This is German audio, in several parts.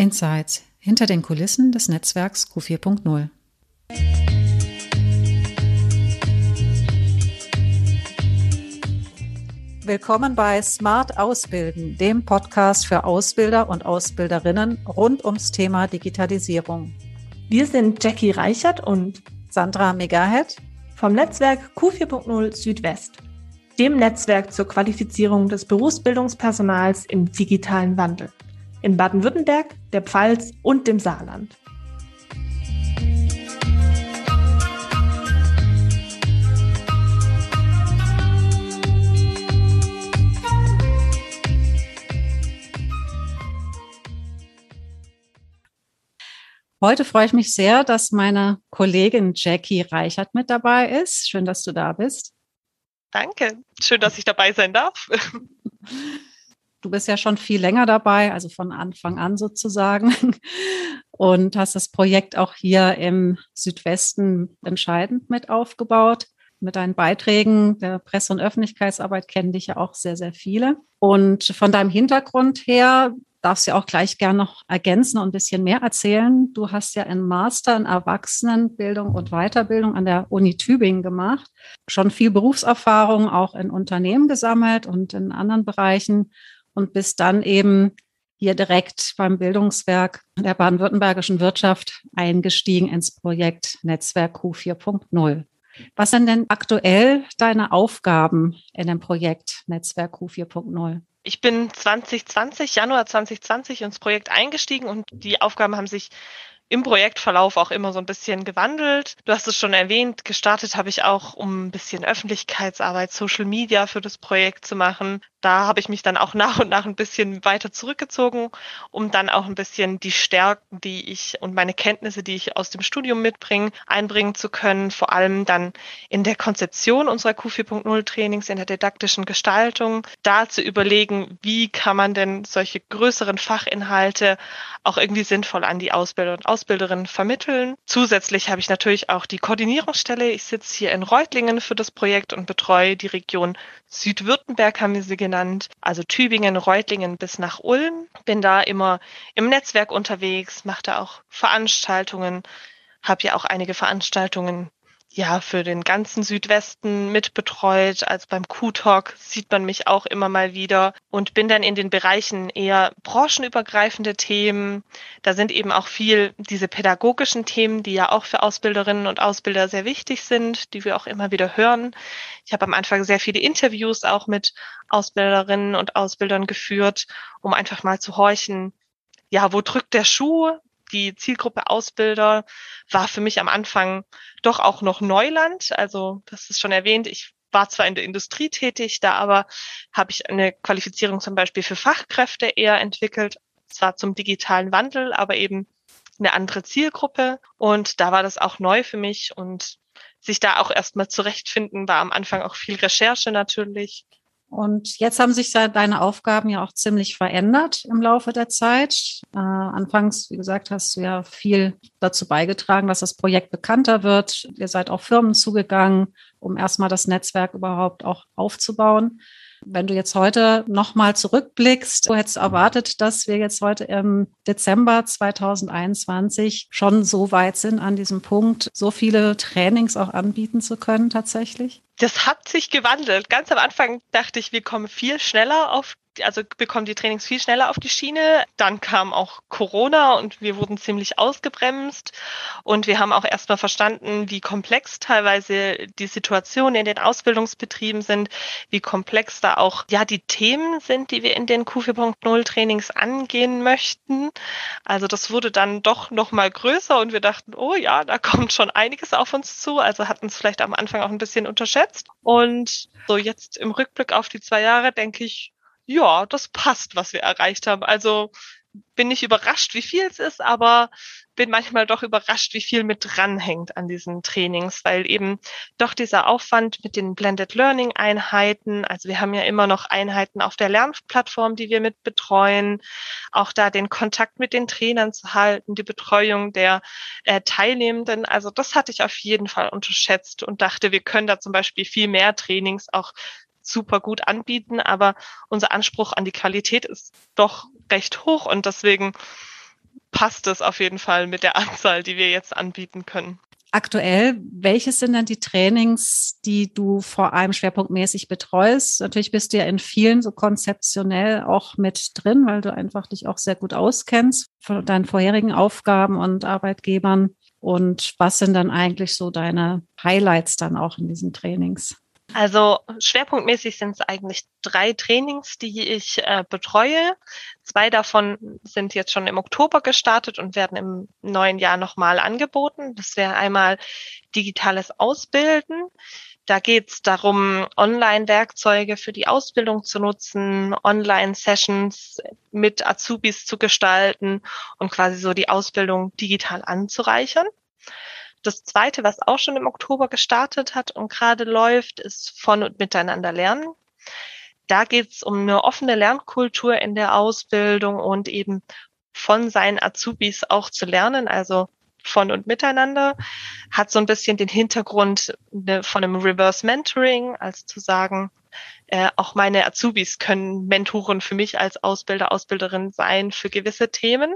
Insights hinter den Kulissen des Netzwerks Q4.0. Willkommen bei Smart Ausbilden, dem Podcast für Ausbilder und Ausbilderinnen rund ums Thema Digitalisierung. Wir sind Jackie Reichert und Sandra Megahead vom Netzwerk Q4.0 Südwest, dem Netzwerk zur Qualifizierung des Berufsbildungspersonals im digitalen Wandel in Baden-Württemberg, der Pfalz und dem Saarland. Heute freue ich mich sehr, dass meine Kollegin Jackie Reichert mit dabei ist. Schön, dass du da bist. Danke. Schön, dass ich dabei sein darf. Du bist ja schon viel länger dabei, also von Anfang an sozusagen. Und hast das Projekt auch hier im Südwesten entscheidend mit aufgebaut. Mit deinen Beiträgen der Presse- und Öffentlichkeitsarbeit kennen dich ja auch sehr, sehr viele. Und von deinem Hintergrund her darfst du ja auch gleich gerne noch ergänzen und ein bisschen mehr erzählen. Du hast ja einen Master in Erwachsenenbildung und Weiterbildung an der Uni Tübingen gemacht, schon viel Berufserfahrung auch in Unternehmen gesammelt und in anderen Bereichen und bist dann eben hier direkt beim Bildungswerk der baden-württembergischen Wirtschaft eingestiegen ins Projekt Netzwerk Q4.0. Was sind denn aktuell deine Aufgaben in dem Projekt Netzwerk Q4.0? Ich bin 2020, Januar 2020 ins Projekt eingestiegen und die Aufgaben haben sich im Projektverlauf auch immer so ein bisschen gewandelt. Du hast es schon erwähnt, gestartet habe ich auch, um ein bisschen Öffentlichkeitsarbeit, Social Media für das Projekt zu machen da habe ich mich dann auch nach und nach ein bisschen weiter zurückgezogen, um dann auch ein bisschen die Stärken, die ich und meine Kenntnisse, die ich aus dem Studium mitbringe, einbringen zu können. Vor allem dann in der Konzeption unserer Q4.0 Trainings, in der didaktischen Gestaltung, da zu überlegen, wie kann man denn solche größeren Fachinhalte auch irgendwie sinnvoll an die Ausbilder und Ausbilderinnen vermitteln. Zusätzlich habe ich natürlich auch die Koordinierungsstelle. Ich sitze hier in Reutlingen für das Projekt und betreue die Region Südwürttemberg, haben wir sie genannt genannt, also Tübingen, Reutlingen bis nach Ulm. Bin da immer im Netzwerk unterwegs, mache da auch Veranstaltungen, habe ja auch einige Veranstaltungen ja, für den ganzen Südwesten mitbetreut. Also beim Q-Talk sieht man mich auch immer mal wieder und bin dann in den Bereichen eher branchenübergreifende Themen. Da sind eben auch viel diese pädagogischen Themen, die ja auch für Ausbilderinnen und Ausbilder sehr wichtig sind, die wir auch immer wieder hören. Ich habe am Anfang sehr viele Interviews auch mit Ausbilderinnen und Ausbildern geführt, um einfach mal zu horchen, ja, wo drückt der Schuh? Die Zielgruppe Ausbilder war für mich am Anfang doch auch noch Neuland. Also das ist schon erwähnt. Ich war zwar in der Industrie tätig, da aber habe ich eine Qualifizierung zum Beispiel für Fachkräfte eher entwickelt, zwar zum digitalen Wandel, aber eben eine andere Zielgruppe. Und da war das auch neu für mich und sich da auch erstmal zurechtfinden, war am Anfang auch viel Recherche natürlich. Und jetzt haben sich deine Aufgaben ja auch ziemlich verändert im Laufe der Zeit. Äh, anfangs, wie gesagt, hast du ja viel dazu beigetragen, dass das Projekt bekannter wird. Ihr seid auf Firmen zugegangen, um erstmal das Netzwerk überhaupt auch aufzubauen. Wenn du jetzt heute nochmal zurückblickst, du hättest erwartet, dass wir jetzt heute im Dezember 2021 schon so weit sind an diesem Punkt, so viele Trainings auch anbieten zu können tatsächlich? Das hat sich gewandelt. Ganz am Anfang dachte ich, wir kommen viel schneller auf also bekommen die Trainings viel schneller auf die Schiene. Dann kam auch Corona und wir wurden ziemlich ausgebremst. Und wir haben auch erstmal verstanden, wie komplex teilweise die Situationen in den Ausbildungsbetrieben sind, wie komplex da auch ja die Themen sind, die wir in den Q4.0 Trainings angehen möchten. Also das wurde dann doch nochmal größer und wir dachten, oh ja, da kommt schon einiges auf uns zu. Also hatten es vielleicht am Anfang auch ein bisschen unterschätzt. Und so jetzt im Rückblick auf die zwei Jahre denke ich, ja, das passt, was wir erreicht haben. Also bin nicht überrascht, wie viel es ist, aber bin manchmal doch überrascht, wie viel mit dranhängt an diesen Trainings, weil eben doch dieser Aufwand mit den Blended Learning Einheiten, also wir haben ja immer noch Einheiten auf der Lernplattform, die wir mit betreuen, auch da den Kontakt mit den Trainern zu halten, die Betreuung der äh, Teilnehmenden, also das hatte ich auf jeden Fall unterschätzt und dachte, wir können da zum Beispiel viel mehr Trainings auch super gut anbieten, aber unser Anspruch an die Qualität ist doch recht hoch und deswegen passt es auf jeden Fall mit der Anzahl, die wir jetzt anbieten können. Aktuell, welches sind denn die Trainings, die du vor allem schwerpunktmäßig betreust? Natürlich bist du ja in vielen so konzeptionell auch mit drin, weil du einfach dich auch sehr gut auskennst von deinen vorherigen Aufgaben und Arbeitgebern. Und was sind dann eigentlich so deine Highlights dann auch in diesen Trainings? Also schwerpunktmäßig sind es eigentlich drei Trainings, die ich äh, betreue. Zwei davon sind jetzt schon im Oktober gestartet und werden im neuen Jahr nochmal angeboten. Das wäre einmal digitales Ausbilden. Da geht es darum, Online-Werkzeuge für die Ausbildung zu nutzen, Online-Sessions mit Azubis zu gestalten und quasi so die Ausbildung digital anzureichern. Das zweite, was auch schon im Oktober gestartet hat und gerade läuft, ist von und miteinander lernen. Da geht es um eine offene Lernkultur in der Ausbildung und eben von seinen Azubis auch zu lernen, also von und miteinander, hat so ein bisschen den Hintergrund von einem Reverse Mentoring, als zu sagen, äh, auch meine Azubis können Mentoren für mich als Ausbilder, Ausbilderin sein für gewisse Themen.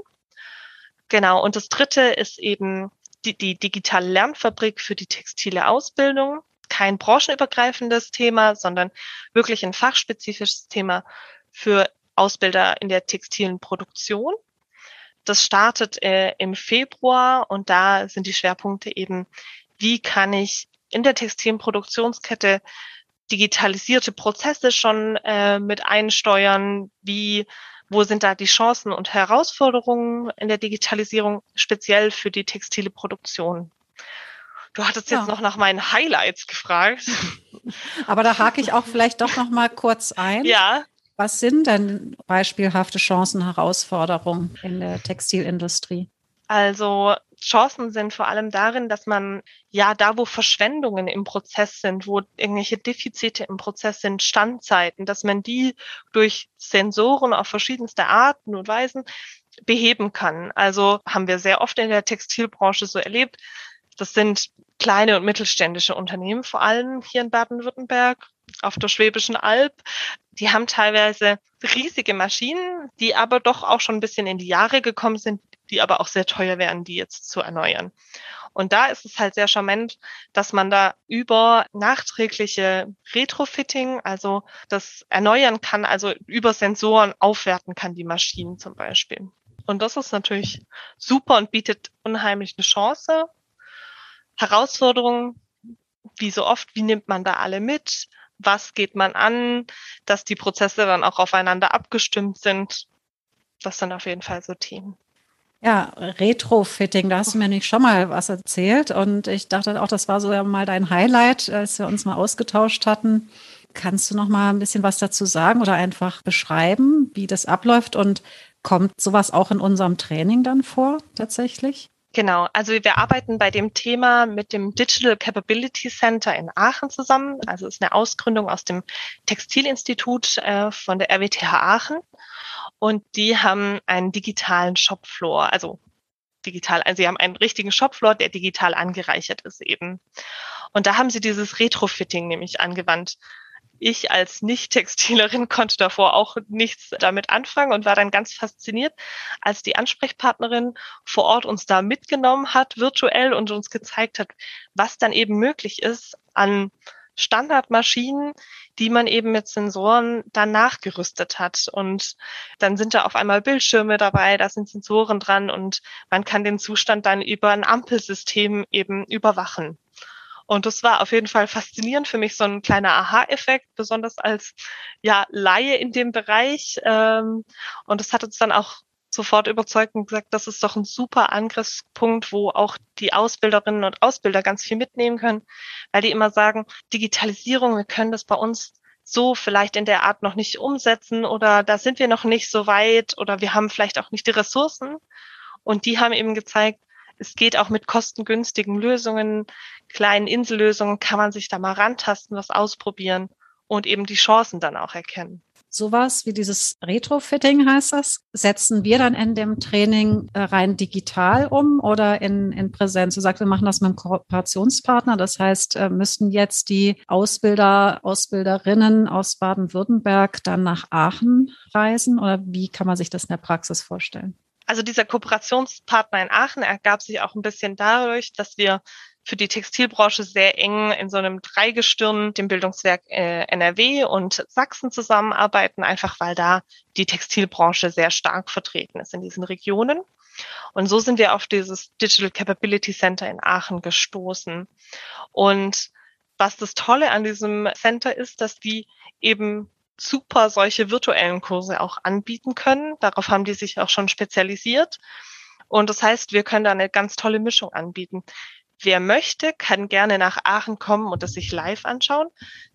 Genau. Und das dritte ist eben die, die digitale Lernfabrik für die textile Ausbildung. Kein branchenübergreifendes Thema, sondern wirklich ein fachspezifisches Thema für Ausbilder in der textilen Produktion. Das startet äh, im Februar und da sind die Schwerpunkte eben, wie kann ich in der textilen Produktionskette digitalisierte Prozesse schon äh, mit einsteuern, wie wo sind da die Chancen und Herausforderungen in der Digitalisierung, speziell für die textile Produktion? Du hattest ja. jetzt noch nach meinen Highlights gefragt. Aber da hake ich auch vielleicht doch noch mal kurz ein. Ja. Was sind denn beispielhafte Chancen, Herausforderungen in der Textilindustrie? Also Chancen sind vor allem darin, dass man ja da, wo Verschwendungen im Prozess sind, wo irgendwelche Defizite im Prozess sind, Standzeiten, dass man die durch Sensoren auf verschiedenste Arten und Weisen beheben kann. Also haben wir sehr oft in der Textilbranche so erlebt. Das sind kleine und mittelständische Unternehmen, vor allem hier in Baden-Württemberg, auf der Schwäbischen Alb. Die haben teilweise riesige Maschinen, die aber doch auch schon ein bisschen in die Jahre gekommen sind, die aber auch sehr teuer wären, die jetzt zu erneuern. Und da ist es halt sehr charmant, dass man da über nachträgliche Retrofitting, also das erneuern kann, also über Sensoren aufwerten kann, die Maschinen zum Beispiel. Und das ist natürlich super und bietet unheimlich eine Chance. Herausforderungen, wie so oft, wie nimmt man da alle mit? Was geht man an, dass die Prozesse dann auch aufeinander abgestimmt sind? Das sind auf jeden Fall so Themen. Ja, Retrofitting, da hast du mir nicht schon mal was erzählt und ich dachte auch, das war so mal dein Highlight, als wir uns mal ausgetauscht hatten. Kannst du noch mal ein bisschen was dazu sagen oder einfach beschreiben, wie das abläuft und kommt sowas auch in unserem Training dann vor tatsächlich? Genau, also wir arbeiten bei dem Thema mit dem Digital Capability Center in Aachen zusammen. Also es ist eine Ausgründung aus dem Textilinstitut äh, von der RWTH Aachen und die haben einen digitalen Shopfloor, also digital, also sie haben einen richtigen Shopfloor, der digital angereichert ist eben. Und da haben sie dieses Retrofitting nämlich angewandt. Ich als Nicht-Textilerin konnte davor auch nichts damit anfangen und war dann ganz fasziniert, als die Ansprechpartnerin vor Ort uns da mitgenommen hat, virtuell und uns gezeigt hat, was dann eben möglich ist an Standardmaschinen, die man eben mit Sensoren dann nachgerüstet hat. Und dann sind da auf einmal Bildschirme dabei, da sind Sensoren dran und man kann den Zustand dann über ein Ampelsystem eben überwachen. Und das war auf jeden Fall faszinierend für mich, so ein kleiner Aha-Effekt, besonders als ja Laie in dem Bereich. Ähm, und das hat uns dann auch sofort überzeugt und gesagt, das ist doch ein super Angriffspunkt, wo auch die Ausbilderinnen und Ausbilder ganz viel mitnehmen können, weil die immer sagen, Digitalisierung, wir können das bei uns so vielleicht in der Art noch nicht umsetzen oder da sind wir noch nicht so weit oder wir haben vielleicht auch nicht die Ressourcen. Und die haben eben gezeigt, es geht auch mit kostengünstigen Lösungen, kleinen Insellösungen, kann man sich da mal rantasten, was ausprobieren und eben die Chancen dann auch erkennen sowas wie dieses Retrofitting heißt das, setzen wir dann in dem Training äh, rein digital um oder in, in Präsenz? Du sagst, wir machen das mit einem Kooperationspartner. Das heißt, äh, müssten jetzt die Ausbilder, Ausbilderinnen aus Baden-Württemberg dann nach Aachen reisen oder wie kann man sich das in der Praxis vorstellen? Also dieser Kooperationspartner in Aachen ergab sich auch ein bisschen dadurch, dass wir für die Textilbranche sehr eng in so einem Dreigestirn, dem Bildungswerk äh, NRW und Sachsen zusammenarbeiten, einfach weil da die Textilbranche sehr stark vertreten ist in diesen Regionen. Und so sind wir auf dieses Digital Capability Center in Aachen gestoßen. Und was das Tolle an diesem Center ist, dass die eben super solche virtuellen Kurse auch anbieten können. Darauf haben die sich auch schon spezialisiert. Und das heißt, wir können da eine ganz tolle Mischung anbieten. Wer möchte, kann gerne nach Aachen kommen und es sich live anschauen.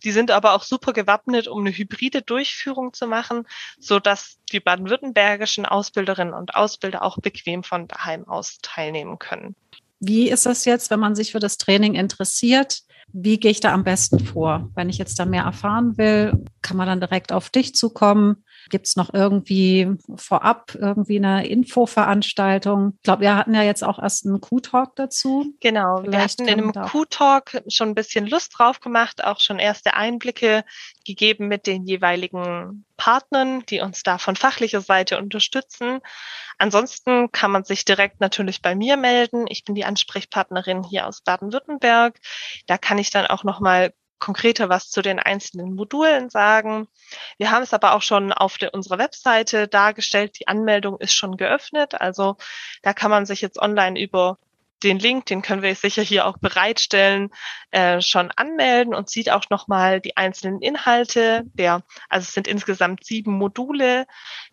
Die sind aber auch super gewappnet, um eine hybride Durchführung zu machen, so dass die baden-württembergischen Ausbilderinnen und Ausbilder auch bequem von daheim aus teilnehmen können. Wie ist das jetzt, wenn man sich für das Training interessiert? Wie gehe ich da am besten vor? Wenn ich jetzt da mehr erfahren will, kann man dann direkt auf dich zukommen? Gibt es noch irgendwie vorab irgendwie eine Infoveranstaltung? Ich glaube, wir hatten ja jetzt auch erst einen Q-Talk dazu. Genau, Vielleicht wir hatten in einem Q-Talk schon ein bisschen Lust drauf gemacht, auch schon erste Einblicke gegeben mit den jeweiligen Partnern, die uns da von fachlicher Seite unterstützen. Ansonsten kann man sich direkt natürlich bei mir melden. Ich bin die Ansprechpartnerin hier aus Baden-Württemberg. Da kann ich dann auch noch mal konkreter was zu den einzelnen Modulen sagen. Wir haben es aber auch schon auf der, unserer Webseite dargestellt. Die Anmeldung ist schon geöffnet. Also da kann man sich jetzt online über den Link, den können wir sicher hier auch bereitstellen, äh, schon anmelden und sieht auch nochmal die einzelnen Inhalte. Der, also es sind insgesamt sieben Module.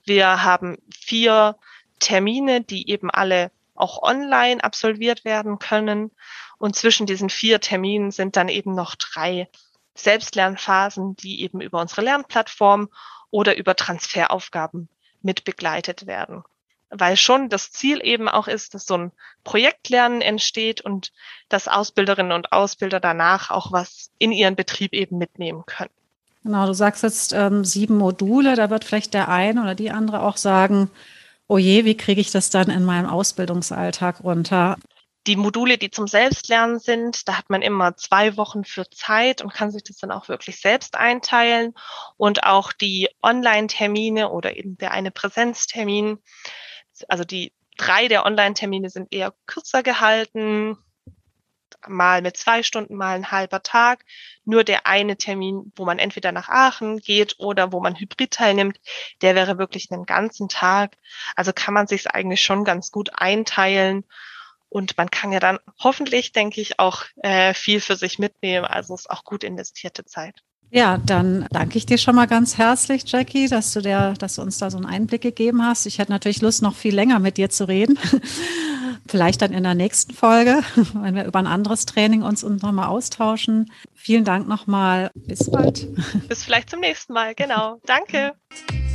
Wir haben vier Termine, die eben alle auch online absolviert werden können. Und zwischen diesen vier Terminen sind dann eben noch drei Selbstlernphasen, die eben über unsere Lernplattform oder über Transferaufgaben mit begleitet werden. Weil schon das Ziel eben auch ist, dass so ein Projektlernen entsteht und dass Ausbilderinnen und Ausbilder danach auch was in ihren Betrieb eben mitnehmen können. Genau, du sagst jetzt ähm, sieben Module, da wird vielleicht der eine oder die andere auch sagen, oh je, wie kriege ich das dann in meinem Ausbildungsalltag runter? Die Module, die zum Selbstlernen sind, da hat man immer zwei Wochen für Zeit und kann sich das dann auch wirklich selbst einteilen. Und auch die Online-Termine oder eben der eine Präsenztermin, also die drei der Online-Termine sind eher kürzer gehalten, mal mit zwei Stunden, mal ein halber Tag. Nur der eine Termin, wo man entweder nach Aachen geht oder wo man hybrid teilnimmt, der wäre wirklich einen ganzen Tag. Also kann man sich eigentlich schon ganz gut einteilen. Und man kann ja dann hoffentlich, denke ich, auch äh, viel für sich mitnehmen. Also ist auch gut investierte Zeit. Ja, dann danke ich dir schon mal ganz herzlich, Jackie, dass du, der, dass du uns da so einen Einblick gegeben hast. Ich hätte natürlich Lust, noch viel länger mit dir zu reden. Vielleicht dann in der nächsten Folge, wenn wir über ein anderes Training uns, uns nochmal austauschen. Vielen Dank nochmal. Bis bald. Bis vielleicht zum nächsten Mal. Genau. Danke.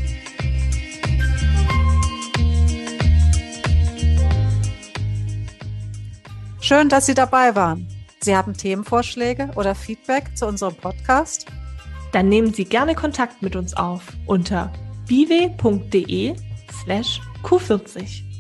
Schön, dass Sie dabei waren. Sie haben Themenvorschläge oder Feedback zu unserem Podcast? Dann nehmen Sie gerne Kontakt mit uns auf unter biwe.de slash q40.